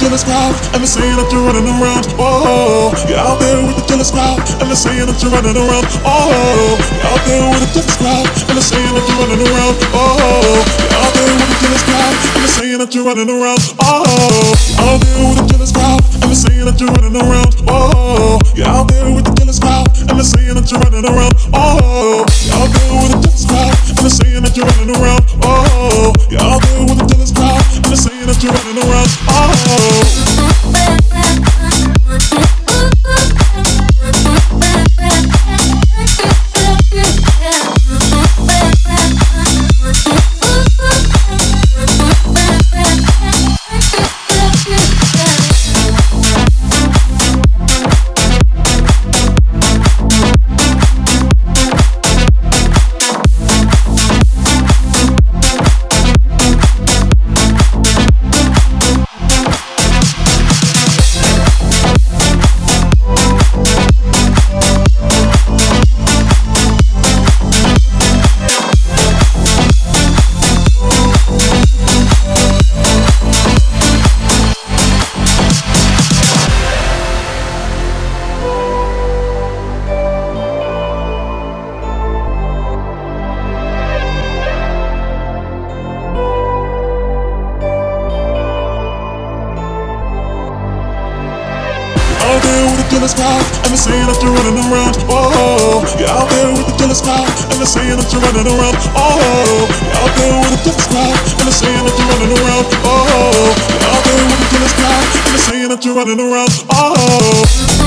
jealous crowd, and they're saying that you're running around. Oh, you're out there with the jealous crowd, and they're saying that you're running around. Oh, you're out there with the jealous crowd, and they're saying that you're running around. Oh, you're out there with the jealous crowd, and they're saying that you're running around. Oh, you're out there with the jealous crowd, and they're saying that you're running around. Oh, you're out you're running around. Oh. Crowd, and they're saying that you're running around. Oh, you're out there with the crowd, and they're saying that you're running around. Oh, you're out there with the crowd, and they're saying that you're running around. Oh, you're out there with the crowd, and they're saying that you're running around. Oh.